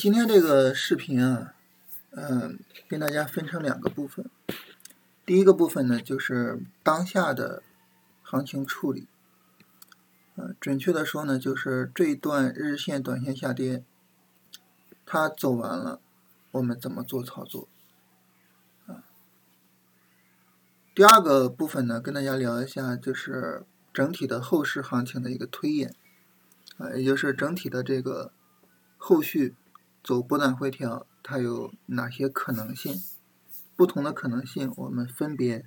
今天这个视频啊，嗯，跟大家分成两个部分。第一个部分呢，就是当下的行情处理。呃，准确的说呢，就是这一段日线、短线下跌，它走完了，我们怎么做操作？啊。第二个部分呢，跟大家聊一下，就是整体的后市行情的一个推演，啊，也就是整体的这个后续。走波段回调，它有哪些可能性？不同的可能性，我们分别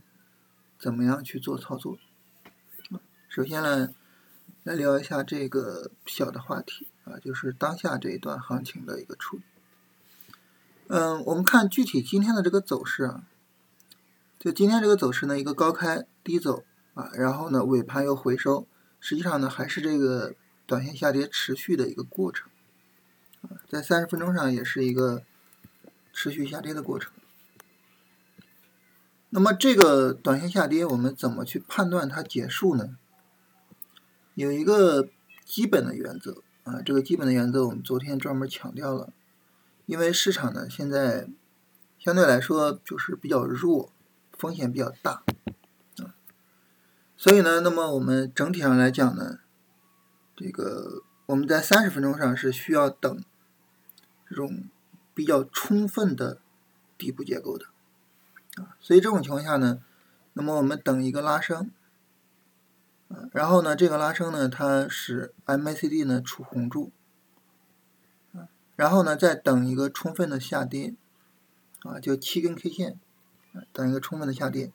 怎么样去做操作？首先呢，来聊一下这个小的话题啊，就是当下这一段行情的一个处理。嗯，我们看具体今天的这个走势啊，就今天这个走势呢，一个高开低走啊，然后呢尾盘又回收，实际上呢还是这个短线下跌持续的一个过程。在三十分钟上也是一个持续下跌的过程。那么这个短线下跌，我们怎么去判断它结束呢？有一个基本的原则啊，这个基本的原则我们昨天专门强调了。因为市场呢现在相对来说就是比较弱，风险比较大啊，所以呢，那么我们整体上来讲呢，这个我们在三十分钟上是需要等。这种比较充分的底部结构的啊，所以这种情况下呢，那么我们等一个拉升啊，然后呢，这个拉升呢，它使 MACD 呢出红柱啊，然后呢，再等一个充分的下跌啊，就七根 K 线，等一个充分的下跌。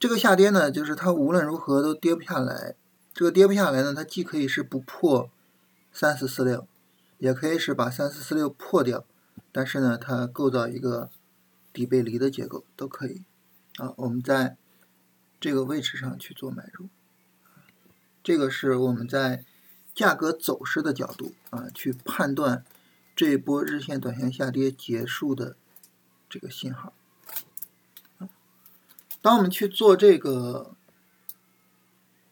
这个下跌呢，就是它无论如何都跌不下来。这个跌不下来呢，它既可以是不破三四四六。也可以是把三四四六破掉，但是呢，它构造一个底背离的结构都可以啊。我们在这个位置上去做买入，这个是我们在价格走势的角度啊去判断这一波日线、短线下跌结束的这个信号。当我们去做这个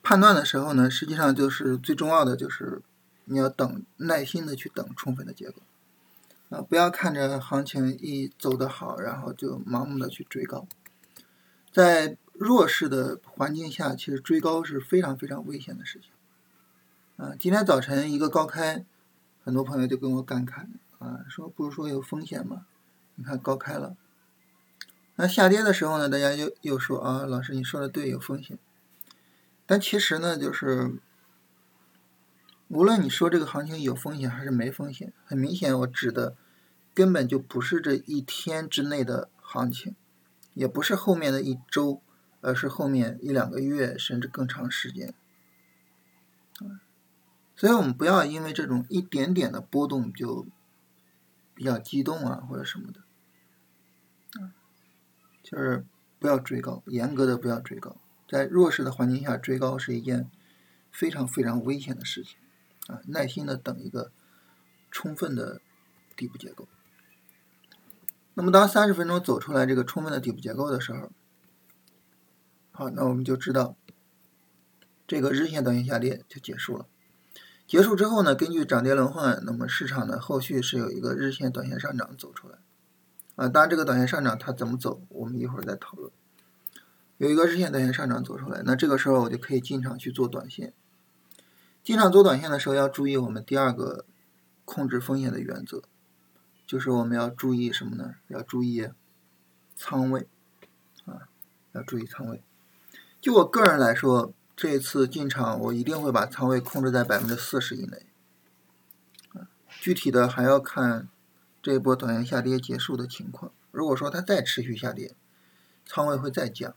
判断的时候呢，实际上就是最重要的就是。你要等，耐心的去等充分的结果，啊，不要看着行情一走得好，然后就盲目的去追高。在弱势的环境下，其实追高是非常非常危险的事情。啊，今天早晨一个高开，很多朋友就跟我感慨，啊，说不是说有风险吗？你看高开了，那下跌的时候呢，大家又又说啊，老师你说的对，有风险。但其实呢，就是。无论你说这个行情有风险还是没风险，很明显我指的根本就不是这一天之内的行情，也不是后面的一周，而是后面一两个月甚至更长时间。所以我们不要因为这种一点点的波动就比较激动啊或者什么的，就是不要追高，严格的不要追高，在弱势的环境下追高是一件非常非常危险的事情。啊，耐心的等一个充分的底部结构。那么，当三十分钟走出来这个充分的底部结构的时候，好，那我们就知道这个日线、短线下跌就结束了。结束之后呢，根据涨跌轮换，那么市场的后续是有一个日线、短线上涨走出来。啊，当然这个短线上涨它怎么走，我们一会儿再讨论。有一个日线、短线上涨走出来，那这个时候我就可以进场去做短线。经常做短线的时候要注意我们第二个控制风险的原则，就是我们要注意什么呢？要注意仓位啊，要注意仓位。就我个人来说，这一次进场我一定会把仓位控制在百分之四十以内。具体的还要看这一波短线下跌结束的情况。如果说它再持续下跌，仓位会再降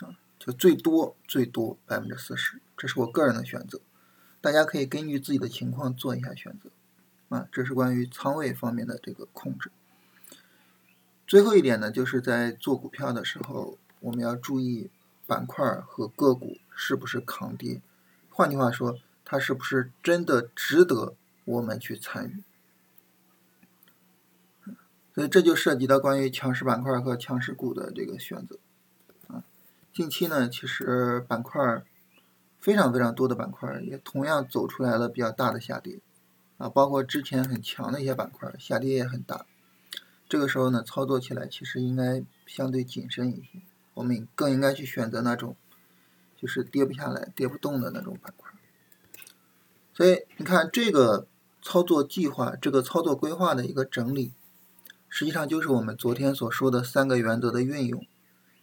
啊，就最多最多百分之四十，这是我个人的选择。大家可以根据自己的情况做一下选择，啊，这是关于仓位方面的这个控制。最后一点呢，就是在做股票的时候，我们要注意板块和个股是不是抗跌，换句话说，它是不是真的值得我们去参与。所以这就涉及到关于强势板块和强势股的这个选择。啊，近期呢，其实板块。非常非常多的板块也同样走出来了比较大的下跌，啊，包括之前很强的一些板块下跌也很大。这个时候呢，操作起来其实应该相对谨慎一些，我们更应该去选择那种就是跌不下来、跌不动的那种板块。所以你看这个操作计划、这个操作规划的一个整理，实际上就是我们昨天所说的三个原则的运用。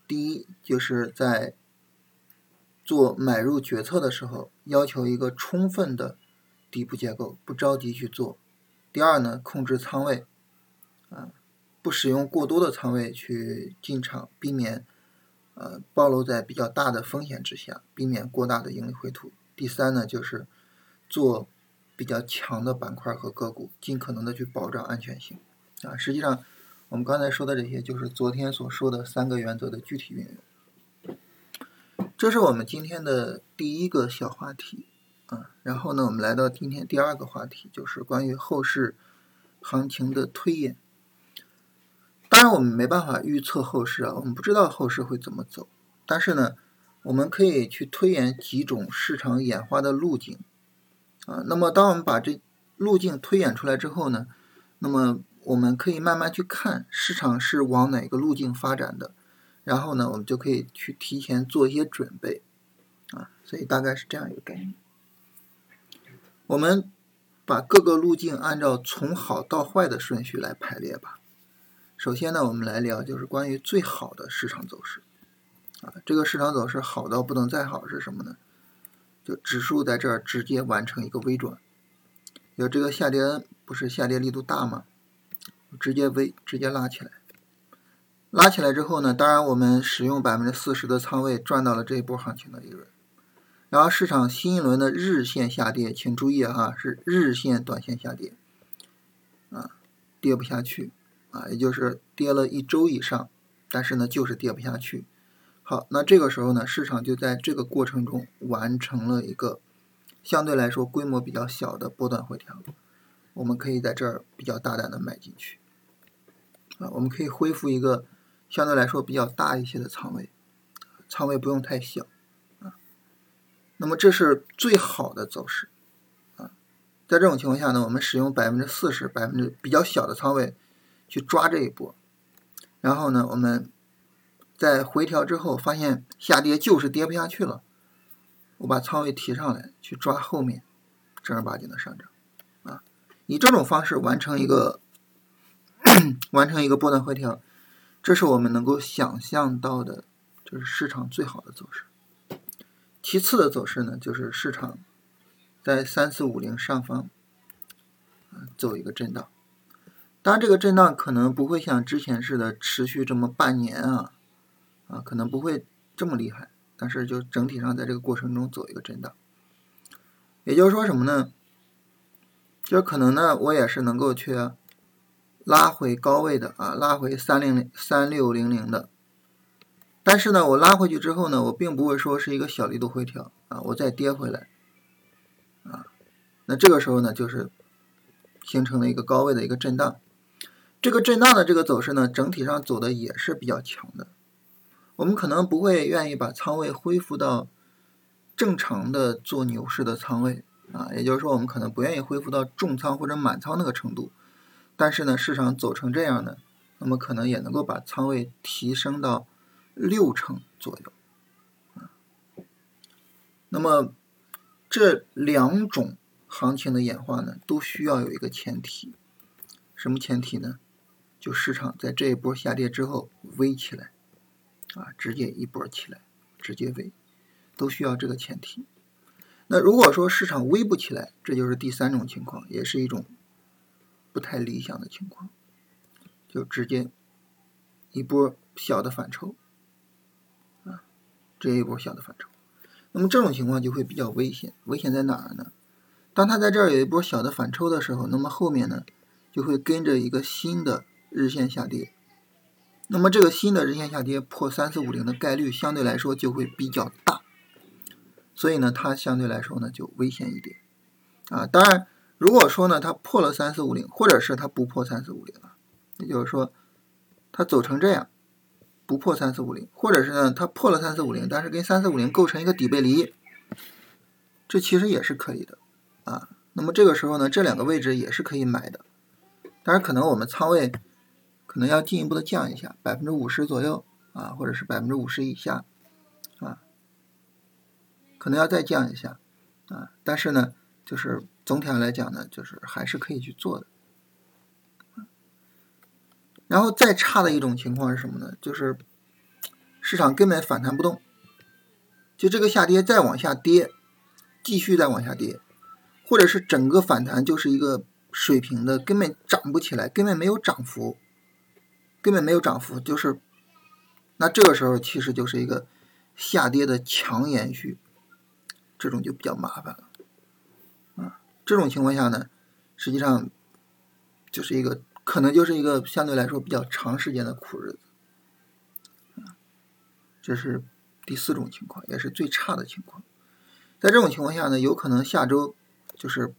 第一，就是在做买入决策的时候，要求一个充分的底部结构，不着急去做。第二呢，控制仓位，啊，不使用过多的仓位去进场，避免呃暴露在比较大的风险之下，避免过大的盈利回吐。第三呢，就是做比较强的板块和个股，尽可能的去保障安全性。啊，实际上。我们刚才说的这些，就是昨天所说的三个原则的具体运用。这是我们今天的第一个小话题啊。然后呢，我们来到今天第二个话题，就是关于后市行情的推演。当然，我们没办法预测后市啊，我们不知道后市会怎么走。但是呢，我们可以去推演几种市场演化的路径啊。那么，当我们把这路径推演出来之后呢，那么。我们可以慢慢去看市场是往哪个路径发展的，然后呢，我们就可以去提前做一些准备，啊，所以大概是这样一个概念。我们把各个路径按照从好到坏的顺序来排列吧。首先呢，我们来聊就是关于最好的市场走势，啊，这个市场走势好到不能再好是什么呢？就指数在这儿直接完成一个微转，有这个下跌不是下跌力度大吗？直接微直接拉起来，拉起来之后呢，当然我们使用百分之四十的仓位赚到了这一波行情的利润。然后市场新一轮的日线下跌，请注意哈，是日线短线下跌，啊，跌不下去啊，也就是跌了一周以上，但是呢就是跌不下去。好，那这个时候呢，市场就在这个过程中完成了一个相对来说规模比较小的波段回调。我们可以在这儿比较大胆的买进去，啊，我们可以恢复一个相对来说比较大一些的仓位，仓位不用太小，啊，那么这是最好的走势，啊，在这种情况下呢，我们使用百分之四十、百分之比较小的仓位去抓这一波，然后呢，我们在回调之后发现下跌就是跌不下去了，我把仓位提上来去抓后面正儿八经的上涨。啊。以这种方式完成一个 完成一个波段回调，这是我们能够想象到的，就是市场最好的走势。其次的走势呢，就是市场在三四五零上方走一个震荡。当然，这个震荡可能不会像之前似的持续这么半年啊，啊，可能不会这么厉害。但是就整体上在这个过程中走一个震荡，也就是说什么呢？就是可能呢，我也是能够去拉回高位的啊，拉回三零零三六零零的。但是呢，我拉回去之后呢，我并不会说是一个小力度回调啊，我再跌回来啊。那这个时候呢，就是形成了一个高位的一个震荡。这个震荡的这个走势呢，整体上走的也是比较强的。我们可能不会愿意把仓位恢复到正常的做牛市的仓位。啊，也就是说，我们可能不愿意恢复到重仓或者满仓那个程度，但是呢，市场走成这样呢，那么可能也能够把仓位提升到六成左右。啊，那么这两种行情的演化呢，都需要有一个前提，什么前提呢？就市场在这一波下跌之后微起来，啊，直接一波起来，直接微，都需要这个前提。那如果说市场微不起来，这就是第三种情况，也是一种不太理想的情况，就直接一波小的反抽，啊，这一波小的反抽，那么这种情况就会比较危险。危险在哪儿呢？当它在这儿有一波小的反抽的时候，那么后面呢就会跟着一个新的日线下跌，那么这个新的日线下跌破三四五零的概率相对来说就会比较大。所以呢，它相对来说呢就危险一点，啊，当然，如果说呢它破了三四五零，或者是它不破三四五零了，也就是说它走成这样，不破三四五零，或者是呢它破了三四五零，但是跟三四五零构成一个底背离，这其实也是可以的，啊，那么这个时候呢，这两个位置也是可以买的，但是可能我们仓位可能要进一步的降一下，百分之五十左右啊，或者是百分之五十以下啊，可能要再降一下啊，但是呢，就是总体上来讲呢，就是还是可以去做的。然后再差的一种情况是什么呢？就是市场根本反弹不动，就这个下跌再往下跌，继续再往下跌，或者是整个反弹就是一个水平的，根本涨不起来，根本没有涨幅，根本没有涨幅，就是那这个时候其实就是一个下跌的强延续，这种就比较麻烦了。这种情况下呢，实际上就是一个。可能就是一个相对来说比较长时间的苦日子，这是第四种情况，也是最差的情况。在这种情况下呢，有可能下周就是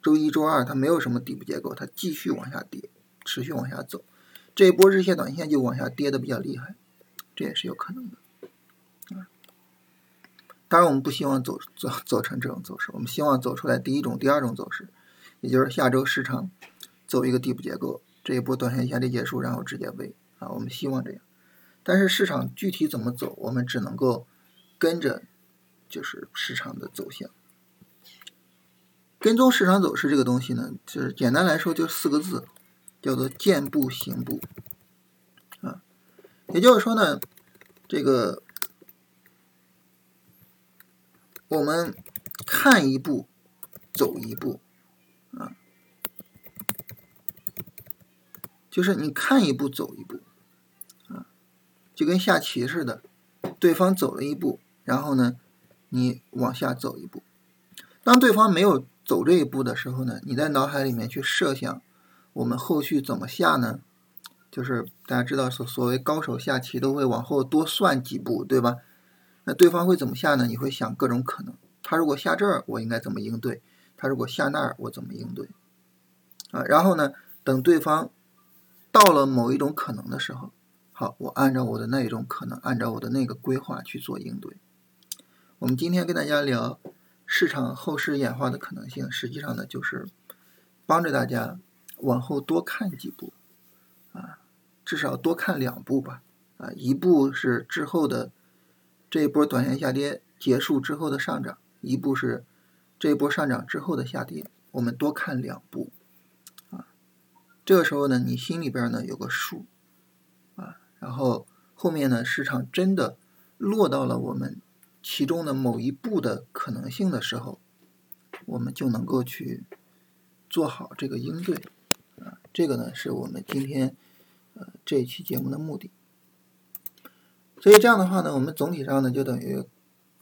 周一周二它没有什么底部结构，它继续往下跌，持续往下走，这一波日线、短线就往下跌的比较厉害，这也是有可能的。当然我们不希望走走走成这种走势，我们希望走出来第一种、第二种走势，也就是下周市场。走一个底部结构，这一波短线下跌结束，然后直接背啊，我们希望这样。但是市场具体怎么走，我们只能够跟着，就是市场的走向。跟踪市场走势这个东西呢，就是简单来说就四个字，叫做见步行步啊。也就是说呢，这个我们看一步，走一步啊。就是你看一步走一步，啊，就跟下棋似的，对方走了一步，然后呢，你往下走一步。当对方没有走这一步的时候呢，你在脑海里面去设想，我们后续怎么下呢？就是大家知道所所谓高手下棋都会往后多算几步，对吧？那对方会怎么下呢？你会想各种可能。他如果下这儿，我应该怎么应对？他如果下那儿，我怎么应对？啊，然后呢，等对方。到了某一种可能的时候，好，我按照我的那一种可能，按照我的那个规划去做应对。我们今天跟大家聊市场后市演化的可能性，实际上呢，就是帮着大家往后多看几步，啊，至少多看两步吧，啊，一步是之后的这一波短线下跌结束之后的上涨，一步是这一波上涨之后的下跌，我们多看两步。啊这个时候呢，你心里边呢有个数，啊，然后后面呢市场真的落到了我们其中的某一步的可能性的时候，我们就能够去做好这个应对，啊，这个呢是我们今天呃这一期节目的目的。所以这样的话呢，我们总体上呢就等于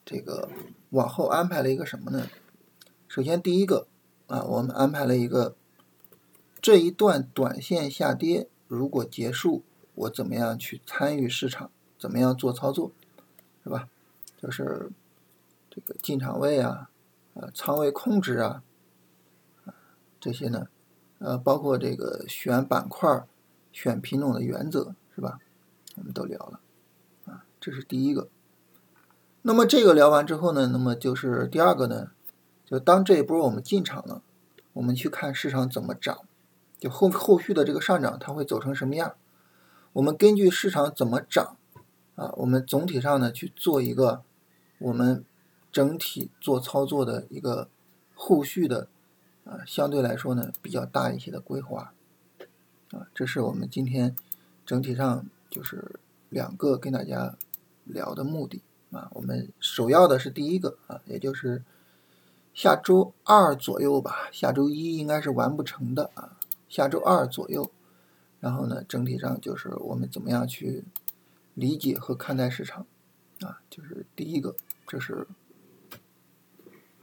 这个往后安排了一个什么呢？首先第一个啊，我们安排了一个。这一段短线下跌如果结束，我怎么样去参与市场？怎么样做操作？是吧？就是这个进场位啊，呃，仓位控制啊，这些呢，呃，包括这个选板块、选品种的原则，是吧？我们都聊了，这是第一个。那么这个聊完之后呢，那么就是第二个呢，就当这一波我们进场了，我们去看市场怎么涨。就后后续的这个上涨，它会走成什么样？我们根据市场怎么涨啊，我们总体上呢去做一个我们整体做操作的一个后续的啊，相对来说呢比较大一些的规划啊，这是我们今天整体上就是两个跟大家聊的目的啊。我们首要的是第一个啊，也就是下周二左右吧，下周一应该是完不成的啊。下周二左右，然后呢，整体上就是我们怎么样去理解和看待市场啊？就是第一个，这是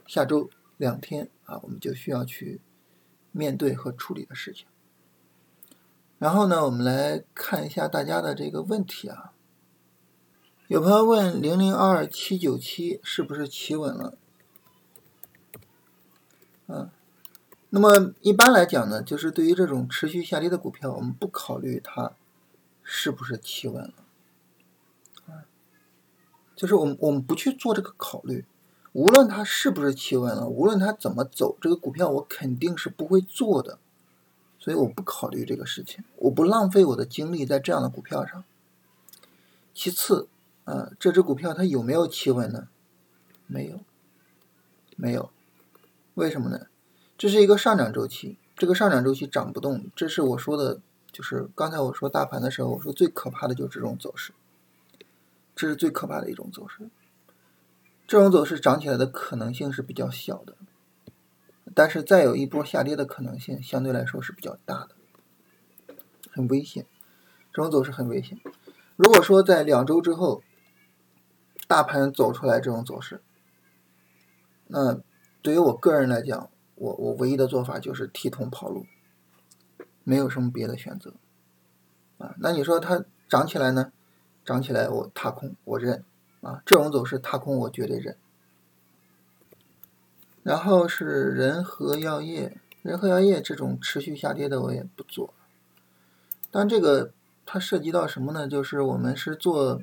下周两天啊，我们就需要去面对和处理的事情。然后呢，我们来看一下大家的这个问题啊。有朋友问零零二七九七是不是企稳了？嗯。那么一般来讲呢，就是对于这种持续下跌的股票，我们不考虑它是不是企稳了，就是我们我们不去做这个考虑，无论它是不是企稳了，无论它怎么走，这个股票我肯定是不会做的，所以我不考虑这个事情，我不浪费我的精力在这样的股票上。其次，啊，这只股票它有没有企稳呢？没有，没有。为什么呢？这是一个上涨周期，这个上涨周期涨不动，这是我说的，就是刚才我说大盘的时候，我说最可怕的就是这种走势，这是最可怕的一种走势。这种走势涨起来的可能性是比较小的，但是再有一波下跌的可能性相对来说是比较大的，很危险。这种走势很危险。如果说在两周之后，大盘走出来这种走势，那对于我个人来讲，我我唯一的做法就是提桶跑路，没有什么别的选择。啊，那你说它涨起来呢？涨起来我踏空，我认。啊，这种走势踏空我绝对认。然后是仁和药业，仁和药业这种持续下跌的我也不做。但这个。它涉及到什么呢？就是我们是做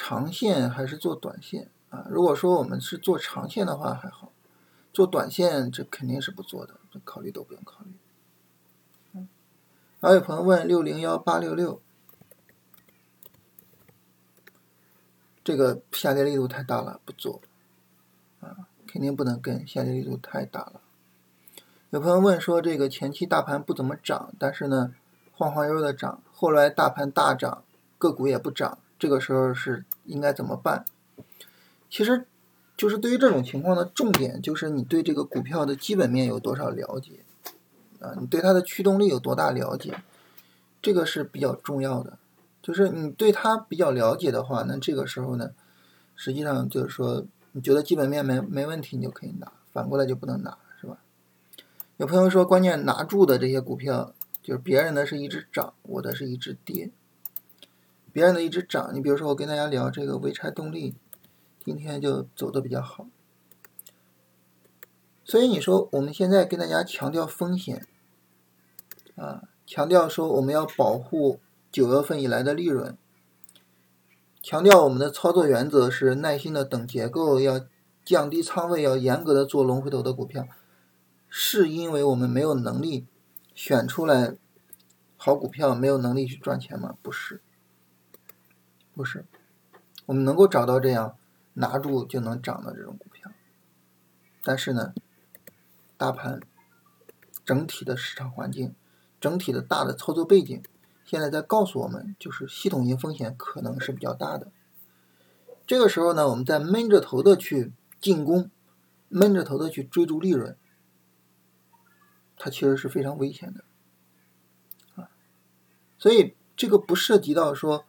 长线还是做短线啊？如果说我们是做长线的话还好，做短线这肯定是不做的，这考虑都不用考虑。嗯，还有朋友问六零幺八六六，这个下跌力度太大了，不做啊，肯定不能跟，下跌力度太大了。有朋友问说，这个前期大盘不怎么涨，但是呢？晃晃悠悠的涨，后来大盘大涨，个股也不涨，这个时候是应该怎么办？其实，就是对于这种情况的重点，就是你对这个股票的基本面有多少了解啊？你对它的驱动力有多大了解？这个是比较重要的。就是你对它比较了解的话，那这个时候呢，实际上就是说，你觉得基本面没没问题，你就可以拿；反过来就不能拿，是吧？有朋友说，关键拿住的这些股票。就是别人的是一直涨，我的是一直跌。别人的一直涨，你比如说我跟大家聊这个潍柴动力，今天就走的比较好。所以你说我们现在跟大家强调风险，啊，强调说我们要保护九月份以来的利润，强调我们的操作原则是耐心的等结构，要降低仓位，要严格的做龙回头的股票，是因为我们没有能力。选出来好股票没有能力去赚钱吗？不是，不是，我们能够找到这样拿住就能涨的这种股票，但是呢，大盘整体的市场环境、整体的大的操作背景，现在在告诉我们，就是系统性风险可能是比较大的。这个时候呢，我们在闷着头的去进攻，闷着头的去追逐利润。它其实是非常危险的，啊，所以这个不涉及到说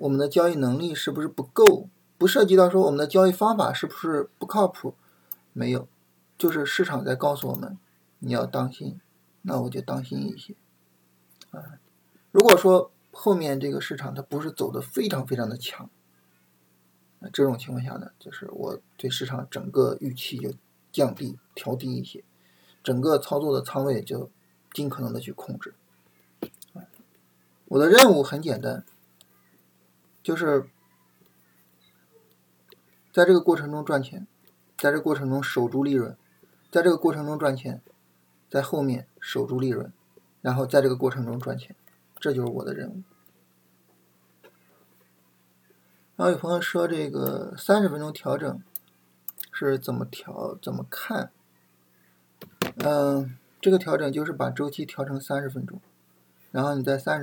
我们的交易能力是不是不够，不涉及到说我们的交易方法是不是不靠谱，没有，就是市场在告诉我们你要当心，那我就当心一些，啊，如果说后面这个市场它不是走的非常非常的强，那这种情况下呢，就是我对市场整个预期就降低调低一些。整个操作的仓位就尽可能的去控制。我的任务很简单，就是在这个过程中赚钱，在这个过程中守住利润，在这个过程中赚钱，在后面守住利润，然后在这个过程中赚钱，这就是我的任务。然后有朋友说这个三十分钟调整是怎么调，怎么看？嗯，这个调整就是把周期调成三十分钟，然后你在三十。